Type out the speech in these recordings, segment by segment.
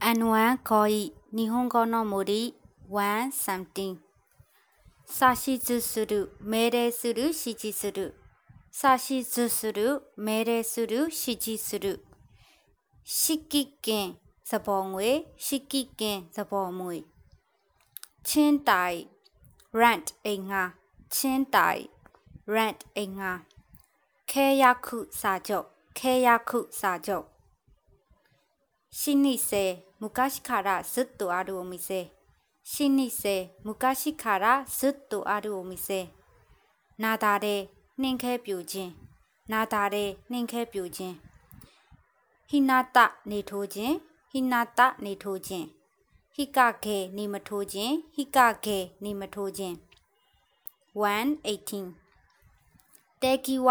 N1 koi Nihongo no mori one something さしずする命令する指示するさしずする命令する指示する式券သဘောငွေ式券သဘောငွေချင်းတိုင် rent အိမ်ငါချင်းတိုင် rent အိမ်ငါခဲရခုစာချုပ်ခဲရခုစာချုပ်シニセ 昔からずっとあるお店シニセ昔からずっとあるお店နာတာတဲ့နှင်းခဲပြူခြင်းနာတာတဲ့နှင်းခဲပြူခြင်းဟိနာတနေထိုးခြင်းဟိနာတနေထိုးခြင်းဟိကခဲနေမထိုးခြင်းဟိကခဲနေမထိုးခြင်း118တေကီဝ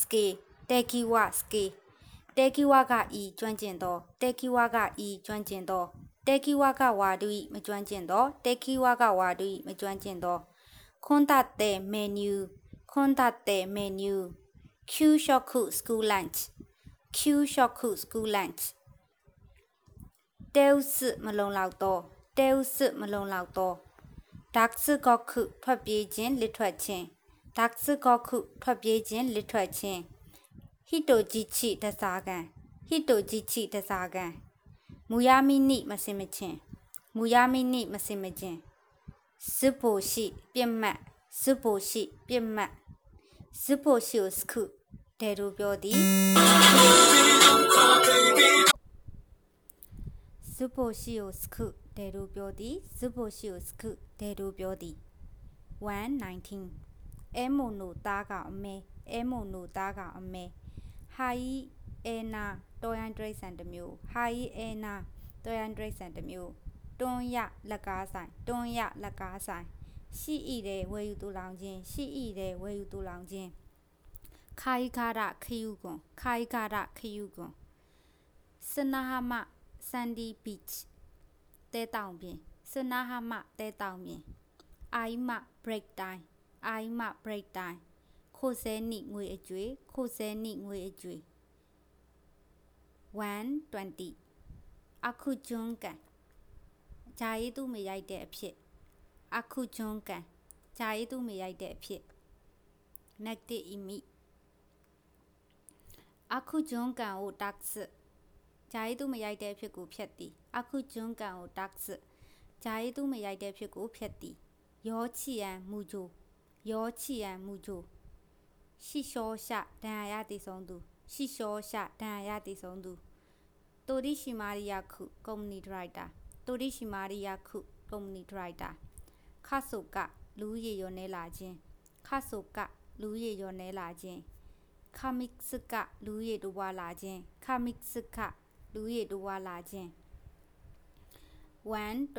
စကေတေကီဝစကေ တဲကီဝါကဤကျွမ်းကျင်သောတဲကီဝါကဤကျွမ်းကျင်သောတဲကီဝါကဝါဒူဤမကျွမ်းကျင်သောတဲကီဝါကဝါဒူဤမကျွမ်းကျင်သောခွန်တတဲ့မနူးခွန်တတဲ့မနူး Q shoku school lunch Q shoku school lunch တဲဥစမလုံလောက်သောတဲဥစမလုံလောက်သောဒက်စကောခုထွက်ပြေးခြင်းလစ်ထွက်ခြင်းဒက်စကောခုထွက်ပြေးခြင်းလစ်ထွက်ခြင်း ဟီတိုဂျီချီတစားကန်ဟီတိုဂျီချီတစားကန်မူယာမီနိမစင်မချင်းမူယာမီနိမစင်မချင်းစစ်ဖို့ရှိပြက်မှတ်စစ်ဖို့ရှိပြက်မှတ်စစ်ဖို့ရှိကိုစခုဒေရူပြောသည်စစ်ဖို့ရှိကိုစခုဒေရူပြောသည်စစ်ဖို့ရှိကိုစခုဒေရူပြောသည်119အဲမိုနိုတားကအမဲအဲမိုနိုတားကအမဲ ဟာယီအဲနာတော်ရန်ဒရိတ်ဆန်တစ်မျိုးဟာယီအဲနာတော်ရန်ဒရိတ်ဆန်တစ်မျိုးတွန်းရလက်ကားဆိုင်တွန်းရလက်ကားဆိုင်ရှိဤတဲ့ဝယ်ယူတူလောင်ခြင်းရှိဤတဲ့ဝယ်ယူတူလောင်ခြင်းခိုင်ခါရခယူကွန်ခိုင်ခါရခယူကွန်စနာဟမဆန်ဒီဘီချ်တဲတောင်ပြင်စနာဟမတဲတောင်ပြင်အိုင်မဘရိတ်တိုင်းအိုင်မဘရိတ်တိုင်း ခိုဆဲနိငွေအကျွေးခိုဆဲနိငွေအကျွေး120အခုကျွန်းကန်ဂျာရီသူမရိုက်တဲ့အဖြစ်အခုကျွန်းကန်ဂျာရီသူမရိုက်တဲ့အဖြစ် negative imi အခုကျွန်းကန်ကို tax ဂျာရီသူမရိုက်တဲ့အဖြစ်ကိုဖြတ်သည်အခုကျွန်းကန်ကို tax ဂျာရီသူမရိုက်တဲ့အဖြစ်ကိုဖြတ်သည်ယောချီယန်မူဂျိုယောချီယန်မူဂျို ရှိလျှောရှဒဏ်ရာရတည်ဆုံးသူရှိလျှောရှဒဏ်ရာရတည်ဆုံးသူတိုရီရှိမာရီယာခုကုမ္ပဏီဒရိုက်တာတိုရီရှိမာရီယာခုကုမ္ပဏီဒရိုက်တာခါဆုကလူရည်ရောနေလာခြင်းခါဆုကလူရည်ရောနေလာခြင်းခမစ်စကလူရည်တိုးွားလာခြင်းခမစ်စကလူရည်တိုးွားလာခြင်း121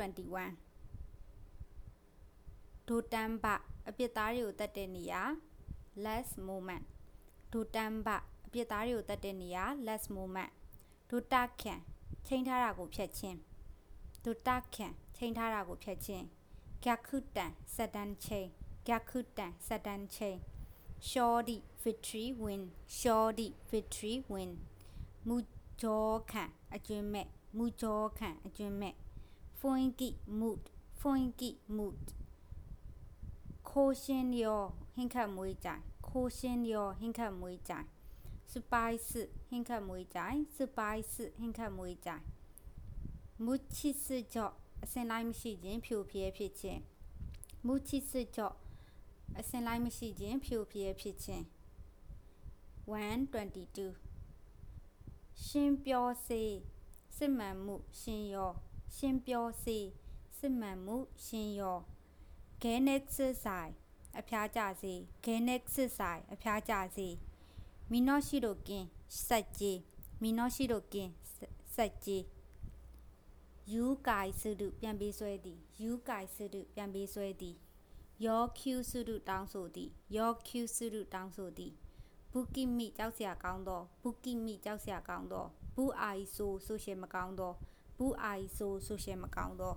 ဒိုတမ်ဘအပြစ်သားတွေကိုတတ်တဲ့နေရာ less moment ဒိုတမ်ဘအပြစ်သားတွေကိုတတ်တဲ့နေရာ less moment ဒိုတာခန်ချိန်ထားတာကိုဖြတ်ခြင်းဒိုတာခန်ချိန်ထားတာကိုဖြတ်ခြင်းဂက်ခုတန်စက်တန်ချိန်ဂက်ခုတန်စက်တန်ချိန် shorty victory win shorty victory win မူကြောခံအကျွင်းမဲ့မူကြောခံအကျွင်းမဲ့ funky mood funky mood ခိုးရှင်းရောဟင်းခတ်မွေးကြိုင်ခိုးရှင်းရောဟင်းခတ်မွေးကြိုင်စပိုက်စ်ဟင်းခတ်မွေးကြိုင်စပိုက်စ်ဟင်းခတ်မွေးကြိုင်မူချစ်စကြော့အစင်လိုက်မရှိခြင်းဖြိုပြဲဖြစ်ခြင်းမူချစ်စကြော့အစင်လိုက်မရှိခြင်းဖြိုပြဲဖြစ်ခြင်း122ရှင်းပြောစေစစ်မှန်မှုရှင်းရော ရှင်းပြောစေစစ်မှန်မှုရှင်းရော Ganex ဆိုင်အဖျားကြစေ Ganex ဆိုင်အဖျားကြစေမီနောရှိတို့ကင်းစက်ကြီးမီနောရှိတို့ကင်းစက်ကြီးယူကိုင်စုတုပြန်ပေးဆွဲသည်ယူကိုင်စုတုပြန်ပေးဆွဲသည်ယောကျူစုတုတောင်းဆိုသည်ယောကျူစုတုတောင်းဆိုသည်ဘူကီမီကြောက်စရာကောင်းသောဘူကီမီကြောက်စရာကောင်းသောဘူအိုင်ဆိုဆိုရှယ်မကောင်းသောဘူအိုင်ဆိုဆိုရှယ်မကောင်းသော